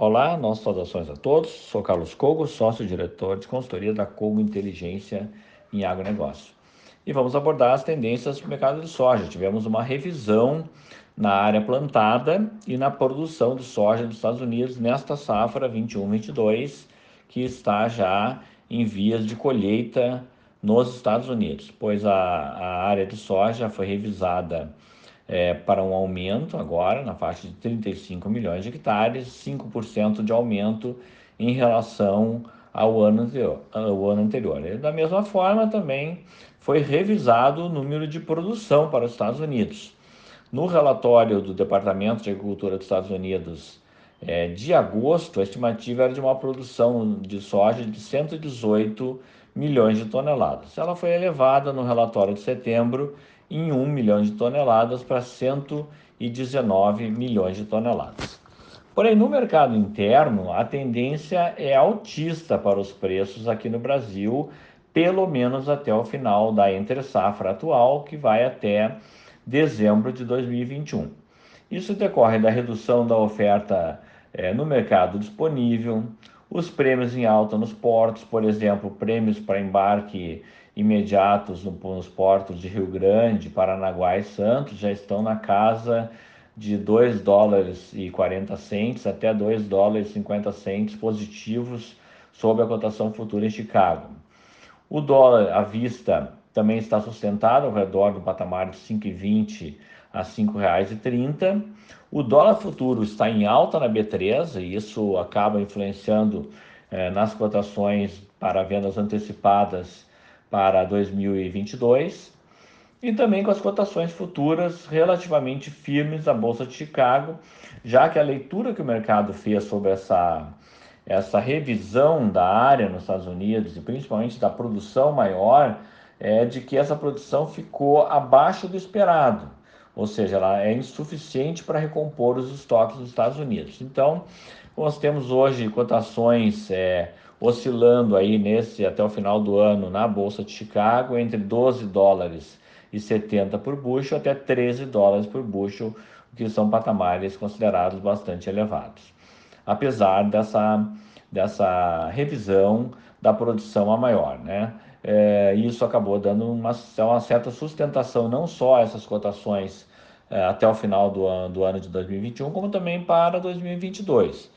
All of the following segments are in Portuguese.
Olá, nossas saudações a todos. Sou Carlos Cogo, sócio-diretor de consultoria da Cogo Inteligência em Agronegócio. E vamos abordar as tendências do mercado de soja. Tivemos uma revisão na área plantada e na produção de soja dos Estados Unidos nesta safra 21-22, que está já em vias de colheita nos Estados Unidos, pois a, a área de soja foi revisada é, para um aumento agora na faixa de 35 milhões de hectares, 5% de aumento em relação ao ano anterior. Ao ano anterior. Da mesma forma, também foi revisado o número de produção para os Estados Unidos. No relatório do Departamento de Agricultura dos Estados Unidos é, de agosto, a estimativa era de uma produção de soja de 118 milhões de toneladas. Ela foi elevada no relatório de setembro em 1 milhão de toneladas para 119 milhões de toneladas. Porém, no mercado interno, a tendência é altista para os preços aqui no Brasil, pelo menos até o final da entre-safra atual, que vai até dezembro de 2021. Isso decorre da redução da oferta é, no mercado disponível, os prêmios em alta nos portos, por exemplo, prêmios para embarque imediatos nos portos de Rio Grande, Paranaguá e Santos já estão na casa de 2 dólares e 40 centes até 2 dólares e 50 centes positivos sob a cotação futura em Chicago. O dólar à vista também está sustentado ao redor do patamar de 5,20 a R$ 5,30. O dólar futuro está em alta na B3 e isso acaba influenciando eh, nas cotações para vendas antecipadas para 2022 e também com as cotações futuras relativamente firmes da Bolsa de Chicago, já que a leitura que o mercado fez sobre essa, essa revisão da área nos Estados Unidos e principalmente da produção maior é de que essa produção ficou abaixo do esperado, ou seja, ela é insuficiente para recompor os estoques dos Estados Unidos. Então, nós temos hoje cotações é, oscilando aí nesse até o final do ano na Bolsa de Chicago entre 12 dólares e 70 por bushel até 13 dólares por bushel, que são patamares considerados bastante elevados. Apesar dessa, dessa revisão da produção a maior, né? É, isso acabou dando uma, uma, certa sustentação não só a essas cotações é, até o final do ano, do ano de 2021, como também para 2022.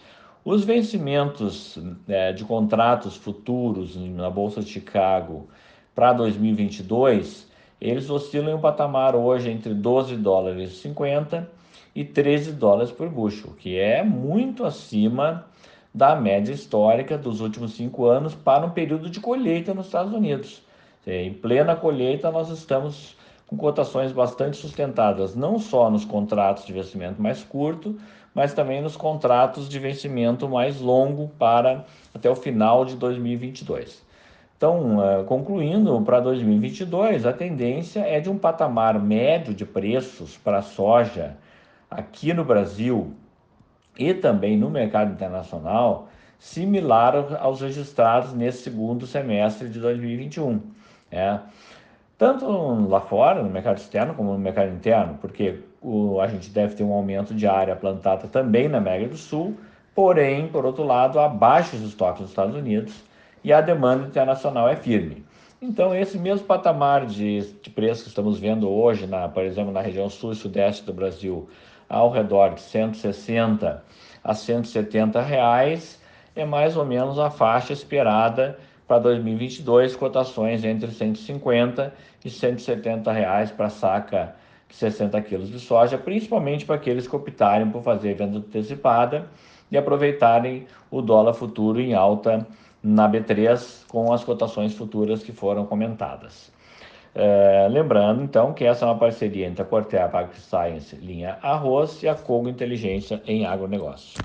Os vencimentos é, de contratos futuros na Bolsa de Chicago para 2022, eles oscilam em um patamar hoje entre 12 dólares e 50 e 13 dólares por bushel, que é muito acima da média histórica dos últimos cinco anos para um período de colheita nos Estados Unidos. Em plena colheita, nós estamos com cotações bastante sustentadas, não só nos contratos de vencimento mais curto, mas também nos contratos de vencimento mais longo para até o final de 2022. Então, eh, concluindo, para 2022, a tendência é de um patamar médio de preços para a soja aqui no Brasil e também no mercado internacional, similar aos registrados nesse segundo semestre de 2021. É tanto lá fora, no mercado externo, como no mercado interno, porque o, a gente deve ter um aumento de área plantada também na América do Sul, porém, por outro lado, abaixo dos estoques dos Estados Unidos e a demanda internacional é firme. Então, esse mesmo patamar de, de preço que estamos vendo hoje, na, por exemplo, na região sul e sudeste do Brasil, ao redor de 160 a 170 reais, é mais ou menos a faixa esperada para 2022, cotações entre 150 e 170 reais para saca de 60 quilos de soja, principalmente para aqueles que optarem por fazer venda antecipada e aproveitarem o dólar futuro em alta na B3 com as cotações futuras que foram comentadas. É, lembrando, então, que essa é uma parceria entre a Cortea AgriScience linha Arroz e a Congo Inteligência em Agronegócio.